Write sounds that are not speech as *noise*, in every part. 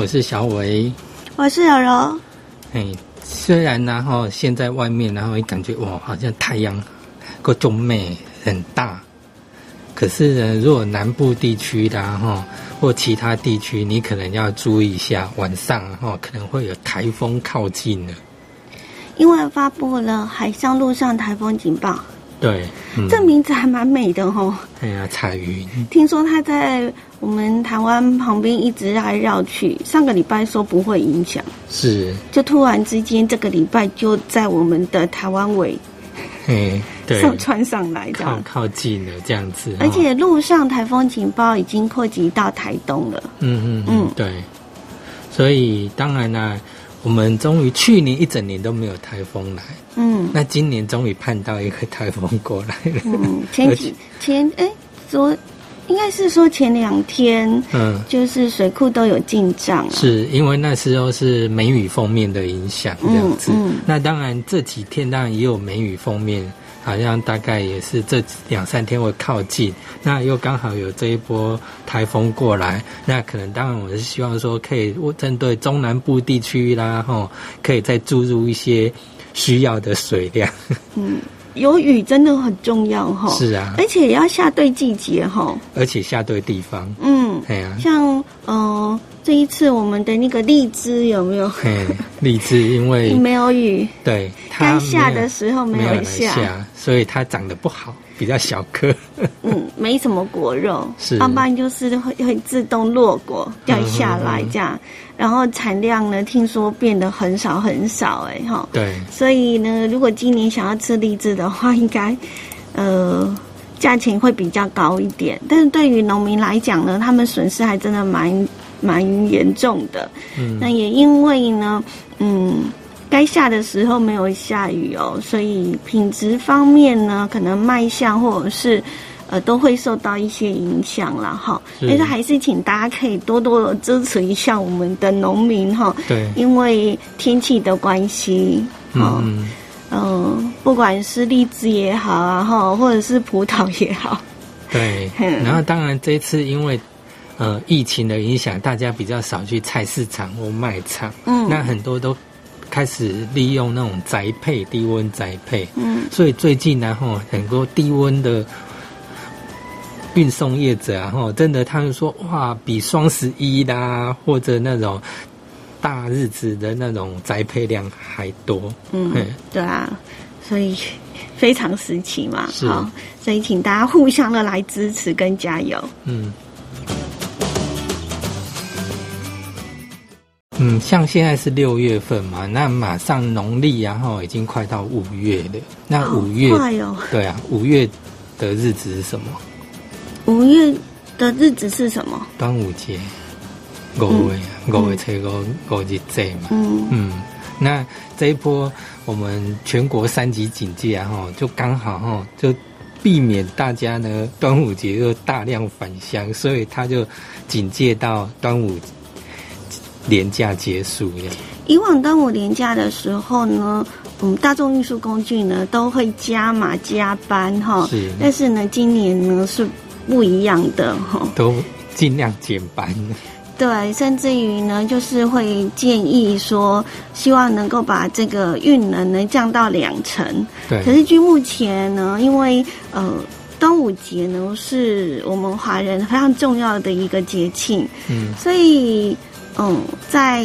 嗨，我是小伟。我是柔柔。哎，虽然然后现在外面然后感觉哇，好像太阳各种美很大，可是呢，如果南部地区的哈或其他地区，你可能要注意一下，晚上哈可能会有台风靠近了。因为发布了海上、陆上台风警报。对，这名字还蛮美的哦。哎呀，彩云。听说它在我们台湾旁边一直绕来绕去，上个礼拜说不会影响，是，就突然之间这个礼拜就在我们的台湾尾，哎，对，上穿上来，靠靠近了这样子。而且路上台风警报已经扩及到台东了。嗯嗯嗯，对。所以当然呢。我们终于去年一整年都没有台风来，嗯，那今年终于盼到一个台风过来了。嗯，前几 *laughs* 前哎，昨应该是说前两天，嗯，就是水库都有进账，是因为那时候是梅雨封面的影响这样子。那当然这几天当然也有梅雨封面。好像大概也是这两三天会靠近，那又刚好有这一波台风过来，那可能当然我是希望说可以针对中南部地区啦，吼，可以再注入一些需要的水量。嗯，有雨真的很重要哈。是啊，而且要下对季节哈。而且下对地方。嗯，对啊，像嗯。这一次我们的那个荔枝有没有？嘿，荔枝因为 *laughs* 没有雨，对，该下的时候没有下，所以它长得不好，比较小颗。*laughs* 嗯，没什么果肉，是，要不然就是会会自动落果掉下来这样。然后产量呢，听说变得很少很少，哎哈。对。所以呢，如果今年想要吃荔枝的话，应该呃价钱会比较高一点。但是对于农民来讲呢，他们损失还真的蛮。蛮严重的，那也因为呢，嗯，该下的时候没有下雨哦，所以品质方面呢，可能卖相或者是呃都会受到一些影响了哈。但是还是请大家可以多多的支持一下我们的农民哈。对，因为天气的关系，嗯嗯，不管是荔枝也好啊哈，或者是葡萄也好，对，*laughs* 然后当然这次因为。呃，疫情的影响，大家比较少去菜市场或卖场。嗯，那很多都开始利用那种宅配、低温宅配。嗯，所以最近呢，哈，很多低温的运送业者啊，哈，真的他们说，哇，比双十一啦，或者那种大日子的那种宅配量还多。嗯，对啊，所以非常时期嘛，好，所以请大家互相的来支持跟加油。嗯。嗯，像现在是六月份嘛，那马上农历然后已经快到五月了。那五月，对啊，五月的日子是什么？五月的日子是什么？端午节，五月，五月初五五日节嘛。嗯嗯，那这一波我们全国三级警戒啊，哈，就刚好哈，就避免大家呢端午节又大量返乡，所以他就警戒到端午。廉价结束呀！以往端午廉价的时候呢，嗯，大众运输工具呢都会加码加班哈。是。但是呢，今年呢是不一样的哈。都尽量减班。对，甚至于呢，就是会建议说，希望能够把这个运能呢降到两成。对。可是据目前呢，因为呃，端午节呢是我们华人非常重要的一个节庆，嗯，所以。嗯，在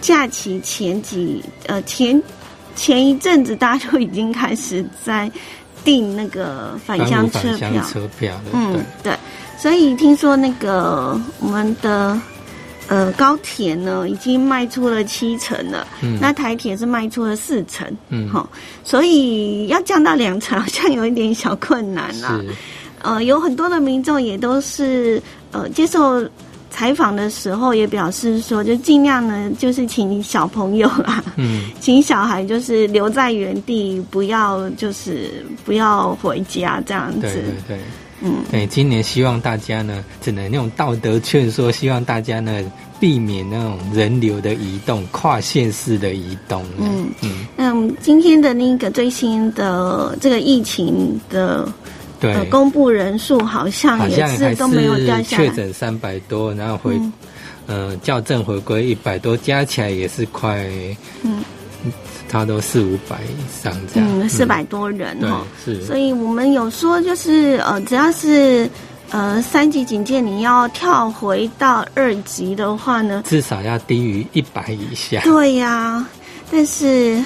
假期前几呃前前一阵子，大家就已经开始在订那个返乡车票。车票嗯，对。所以听说那个我们的呃高铁呢，已经卖出了七成了。嗯。那台铁是卖出了四成。嗯。好，所以要降到两成，好像有一点小困难啦。呃，有很多的民众也都是呃接受。采访的时候也表示说，就尽量呢，就是请小朋友啦，嗯，*laughs* 请小孩就是留在原地，不要就是不要回家这样子。对对对，嗯，对，今年希望大家呢，只能用道德劝说，希望大家呢避免那种人流的移动、跨县市的移动。嗯嗯，那今天的那个最新的这个疫情的。对，公布人数好像也是都没有掉下来，确诊三百多，然后回呃校正回归一百多，加起来也是快嗯。差不多四五百以上这样，嗯，四百多人哈，是。所以我们有说，就是呃，只要是呃三级警戒，你要跳回到二级的话呢，至少要低于一百以下。对呀，但是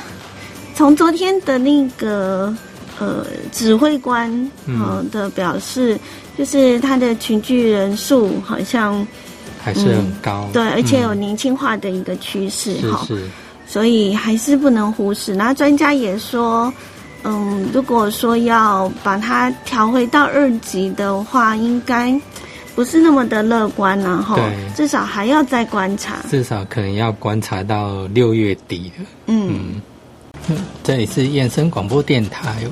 从昨天的那个呃指挥官呃的表示，就是他的群聚人数好像还是很高，对，而且有年轻化的一个趋势哈。所以还是不能忽视。那专家也说，嗯，如果说要把它调回到二级的话，应该不是那么的乐观呢，哈。对，至少还要再观察。至少可能要观察到六月底了。嗯，这里是燕声广播电台，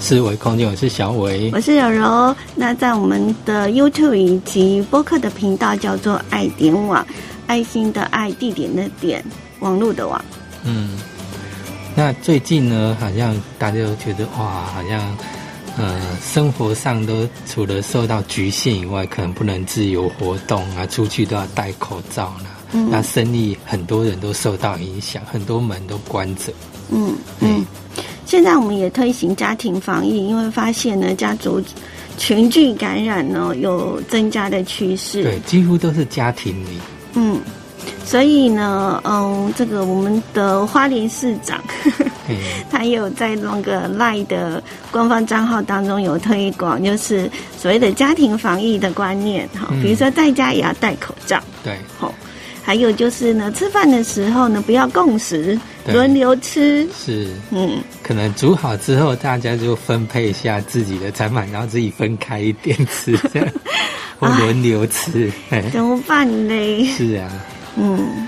思维空间，我是小伟，我是柔柔。那在我们的 YouTube 以及播客的频道叫做爱点网，爱心的爱，地点的点。网络的网，嗯，那最近呢，好像大家都觉得哇，好像呃，生活上都除了受到局限以外，可能不能自由活动啊，出去都要戴口罩啦。嗯，那生意很多人都受到影响，很多门都关着。嗯嗯，现在我们也推行家庭防疫，因为发现呢，家族群聚感染呢有增加的趋势。对，几乎都是家庭里。嗯。所以呢，嗯，这个我们的花莲市长，*laughs* *laughs* 他有在那个赖的官方账号当中有推广，就是所谓的家庭防疫的观念，哈，比如说在家也要戴口罩，对，好，还有就是呢，吃饭的时候呢，不要共食，轮流吃，是，嗯，可能煮好之后，大家就分配一下自己的餐盘，然后自己分开一点吃，*laughs* 这样，或轮流吃，怎么办呢？是啊。嗯，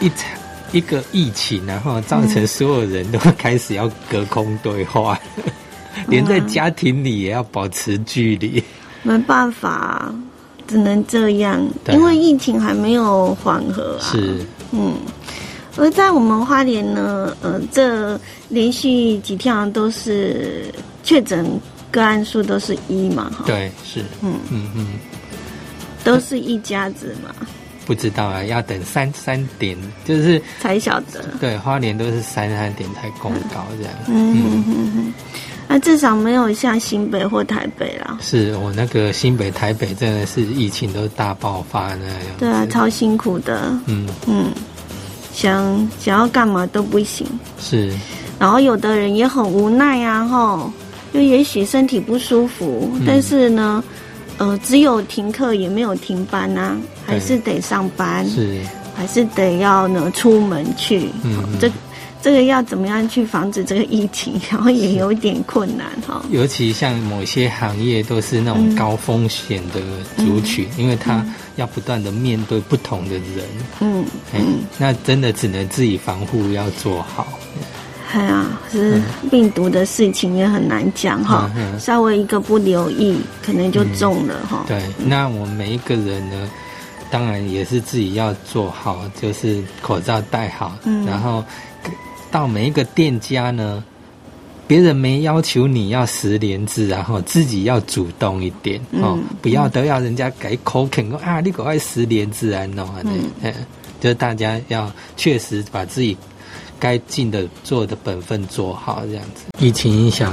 一场一个疫情，然后造成所有人都开始要隔空对话，连在家庭里也要保持距离。没办法，只能这样，因为疫情还没有缓和啊。是，嗯，而在我们花莲呢，呃，这连续几天都是确诊个案数都是一嘛，哈，对，是，嗯。嗯嗯，都是一家子嘛。不知道啊，要等三三点，就是才晓得。对，花莲都是三三点才公告这样。嗯嗯。嗯，那至少没有像新北或台北啦。是我那个新北、台北真的是疫情都大爆发那样。对啊，超辛苦的。嗯嗯，想想要干嘛都不行。是，然后有的人也很无奈啊，吼，就也许身体不舒服，但是呢。呃，只有停课也没有停班啊，还是得上班，是，还是得要呢出门去。嗯，这这个要怎么样去防止这个疫情，*laughs* 然后也有点困难哈。尤其像某些行业都是那种高风险的族群，因为他要不断的面对不同的人。嗯嗯，那真的只能自己防护要做好。哎呀，是病毒的事情也很难讲哈，稍微一个不留意，可能就中了哈。对，那我们每一个人呢，当然也是自己要做好，就是口罩戴好，然后到每一个店家呢，别人没要求你要十连字，然后自己要主动一点哦，不要都要人家改口肯啊，你赶快十连字啊弄啊，嗯，就是大家要确实把自己。该尽的做的本分做好，这样子。疫情影响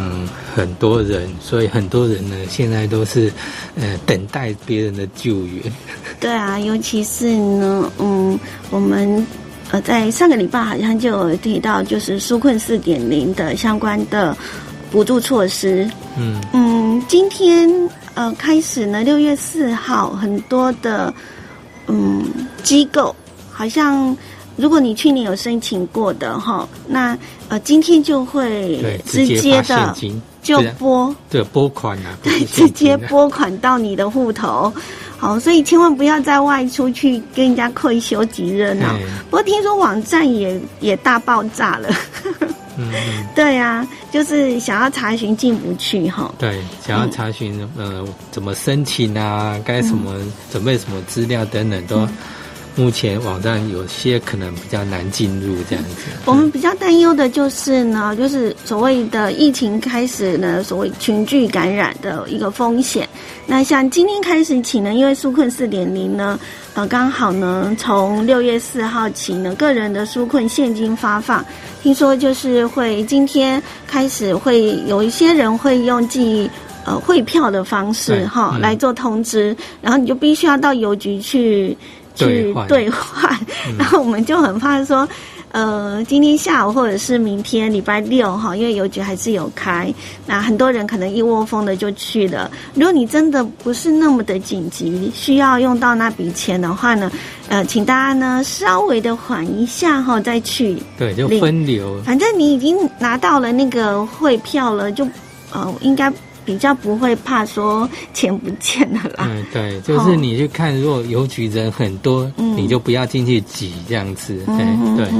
很多人，所以很多人呢，现在都是呃等待别人的救援。*laughs* 对啊，尤其是呢，嗯，我们呃在上个礼拜好像就有提到，就是纾困四点零的相关的补助措施。嗯嗯，今天呃开始呢，六月四号，很多的嗯机构好像。如果你去年有申请过的哈，那呃今天就会直接的就拨。对拨款啊，对直接拨款到你的户头，好，所以千万不要再外出去跟人家愧羞几热闹。不过听说网站也也大爆炸了，嗯，*laughs* 对呀，就是想要查询进不去哈，对，想要查询呃怎么申请啊，该什么准备什么资料等等都。目前网站有些可能比较难进入这样子。*laughs* 我们比较担忧的就是呢，就是所谓的疫情开始呢，所谓群聚感染的一个风险。那像今天开始起呢，因为纾困四点零呢，呃，刚好呢，从六月四号起呢，个人的纾困现金发放，听说就是会今天开始会有一些人会用寄呃汇票的方式哈来做通知，然后你就必须要到邮局去去兑换，然后 *laughs* 我们就很怕说。呃，今天下午或者是明天礼拜六哈，因为邮局还是有开，那很多人可能一窝蜂的就去了。如果你真的不是那么的紧急，需要用到那笔钱的话呢，呃，请大家呢稍微的缓一下哈，再去。对，就分流。反正你已经拿到了那个汇票了，就呃应该。比较不会怕说钱不见了啦。嗯，对，就是你去看，如果邮局人很多，你就不要进去挤这样子。对对。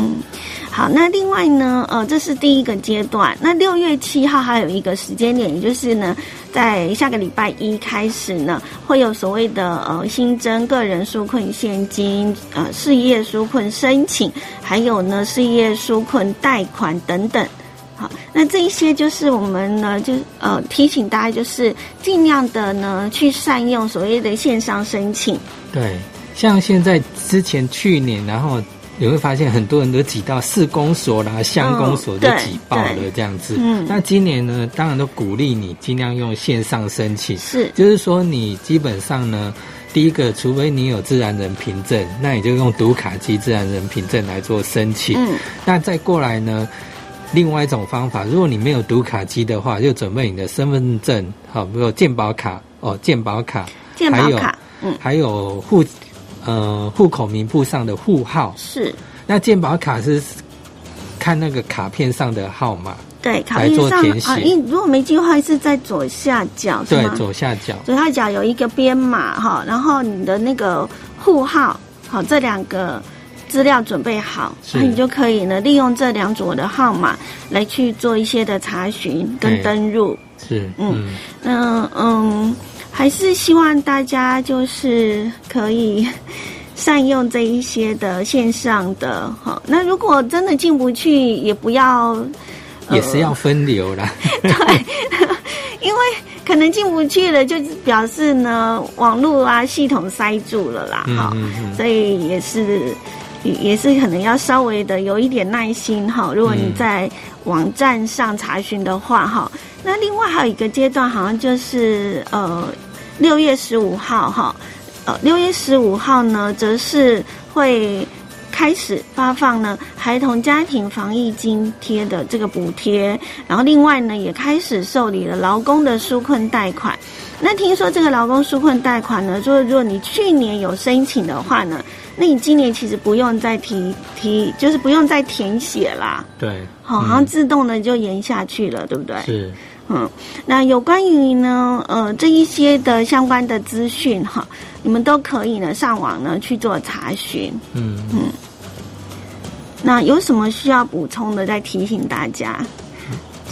好，那另外呢，呃，这是第一个阶段。那六月七号还有一个时间点，也就是呢，在下个礼拜一开始呢，会有所谓的呃新增个人纾困现金、呃事业纾困申请，还有呢事业纾困贷款等等。好，那这一些就是我们呢，就呃提醒大家，就是尽量的呢去善用所谓的线上申请。对，像现在之前去年，然后你会发现很多人都挤到市公所啦、乡公所就挤爆了这样子。嗯，那今年呢，当然都鼓励你尽量用线上申请。是，就是说你基本上呢，第一个，除非你有自然人凭证，那你就用读卡机自然人凭证来做申请。嗯，那再过来呢？另外一种方法，如果你没有读卡机的话，就准备你的身份证，好，比如健保卡哦，健保卡，还有，嗯，还有户，呃，户口名簿上的户号是。那健保卡是看那个卡片上的号码，对，卡片上啊，因如果没记错，是在左下角，对，左下角，左下角有一个编码哈，然后你的那个户号，好，这两个。资料准备好，那你就可以呢，利用这两组的号码来去做一些的查询跟登录。是，嗯，那嗯，还是希望大家就是可以 *laughs* 善用这一些的线上的哈。那如果真的进不去，也不要，也是要分流啦。*laughs* 对，*laughs* 因为可能进不去了，就表示呢，网络啊系统塞住了啦。哈，所以也是。也是可能要稍微的有一点耐心哈。如果你在网站上查询的话哈，那另外还有一个阶段，好像就是呃六月十五号哈，呃六月十五号呢，则是会开始发放呢孩童家庭防疫津贴的这个补贴，然后另外呢也开始受理了劳工的纾困贷款。那听说这个劳工纾困贷款呢，就是如果你去年有申请的话呢。那你今年其实不用再提提，就是不用再填写啦。对，好，好像自动的就延下去了，对不对？是，嗯，那有关于呢，呃，这一些的相关的资讯哈，你们都可以呢上网呢去做查询。嗯嗯，那有什么需要补充的，再提醒大家。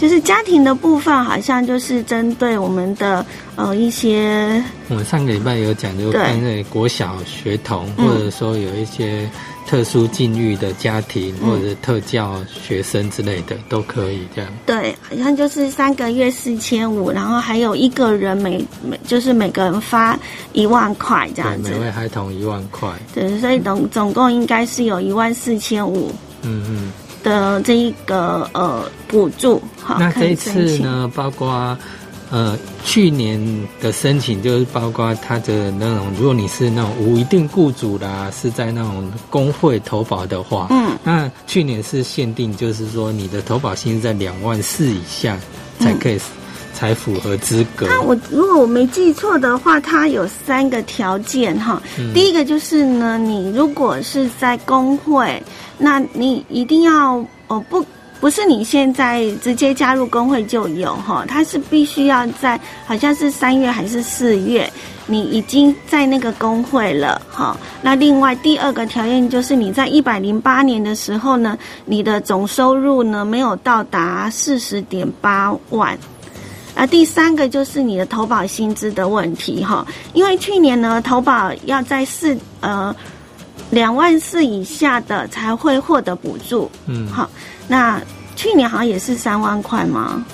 就是家庭的部分，好像就是针对我们的呃一些。我们上个礼拜有讲，就针对国小学童，或者说有一些特殊境遇的家庭，或者特教学生之类的，都可以这样。对，好像就是三个月四千五，然后还有一个人每每就是每个人发一万块这样子。每位孩童一万块。对，所以总总共应该是有一万四千五。嗯嗯。的这一个呃补助，好，那这一次呢，包括呃去年的申请，就是包括他的那种，如果你是那种无一定雇主啦，是在那种工会投保的话，嗯，那去年是限定，就是说你的投保薪在两万四以下才可以才符合资格。那我如果我没记错的话，它有三个条件哈，第一个就是呢，你如果是在工会。那你一定要哦不不是你现在直接加入工会就有哈，它是必须要在好像是三月还是四月，你已经在那个工会了哈。那另外第二个条件就是你在一百零八年的时候呢，你的总收入呢没有到达四十点八万。啊，第三个就是你的投保薪资的问题哈，因为去年呢投保要在四呃。两万四以下的才会获得补助。嗯，好，那去年好像也是三万块吗？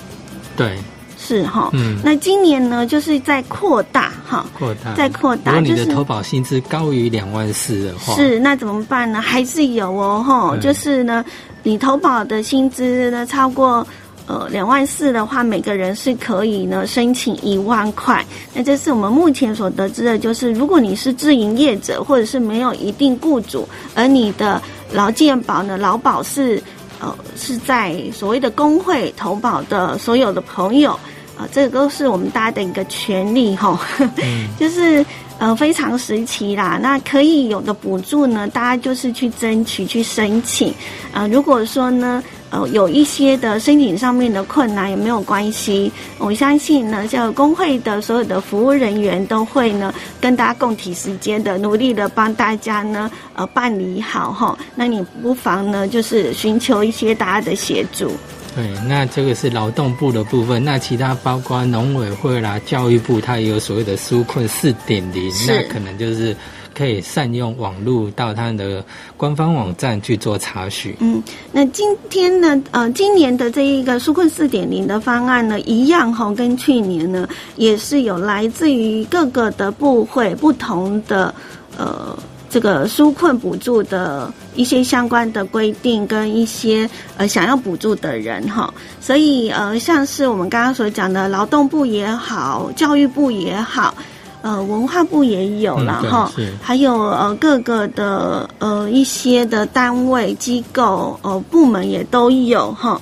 对。是哈，嗯，那今年呢，就是在扩大哈，扩大，在扩大。如果你的投保薪资高于两万四的话，是那怎么办呢？还是有哦，哈，就是呢，你投保的薪资呢超过呃两万四的话，每个人是可以呢申请一万块。那这是我们目前所得知的，就是如果你是自营业者，或者是没有一定雇主，而你的劳健保呢，劳保是呃是在所谓的工会投保的所有的朋友啊。这个都是我们大家的一个权利哈，*laughs* 就是呃非常时期啦。那可以有的补助呢，大家就是去争取去申请。啊，如果说呢，呃有一些的申请上面的困难也没有关系，我相信呢，像工会的所有的服务人员都会呢跟大家共体时间的，努力的帮大家呢呃办理好哈。那你不妨呢就是寻求一些大家的协助。对，那这个是劳动部的部分，那其他包括农委会啦、教育部，它也有所谓的纾困四点零，那可能就是可以善用网络到他的官方网站去做查询。嗯，那今天呢，呃，今年的这一个纾困四点零的方案呢，一样哈，跟去年呢也是有来自于各个的部会不同的呃。这个纾困补助的一些相关的规定跟一些呃想要补助的人哈，所以呃像是我们刚刚所讲的劳动部也好，教育部也好，呃文化部也有了哈，还有呃各个的呃一些的单位机构呃部门也都有哈。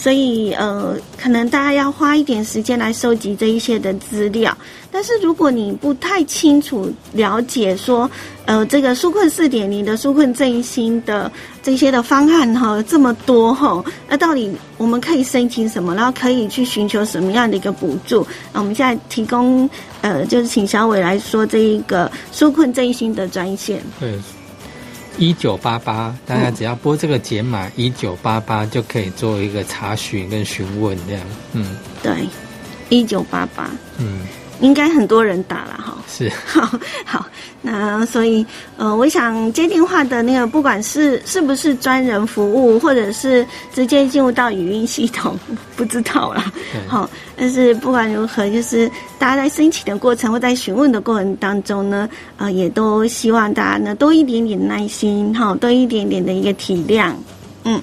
所以，呃，可能大家要花一点时间来收集这一些的资料。但是，如果你不太清楚了解说，呃，这个纾困四点零的纾困振兴的这些的方案哈，这么多哈，那到底我们可以申请什么？然后可以去寻求什么样的一个补助？那我们现在提供，呃，就是请小伟来说这一个纾困振兴的专线。对。一九八八，大家只要拨这个解码一九八八，就可以做一个查询跟询问这样。嗯，对，一九八八。嗯。应该很多人打了哈，是 *laughs* 好好，那所以呃，我想接电话的那个，不管是是不是专人服务，或者是直接进入到语音系统，*laughs* 不知道了。好，但是不管如何，就是大家在申请的过程或在询问的过程当中呢，呃，也都希望大家呢多一点点耐心哈，多一点点的一个体谅，嗯，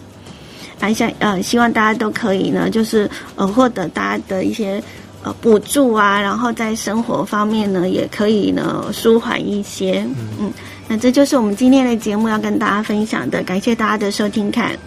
还想呃，希望大家都可以呢，就是呃，获得大家的一些。呃，补助啊，然后在生活方面呢，也可以呢舒缓一些。嗯，那这就是我们今天的节目要跟大家分享的，感谢大家的收听看。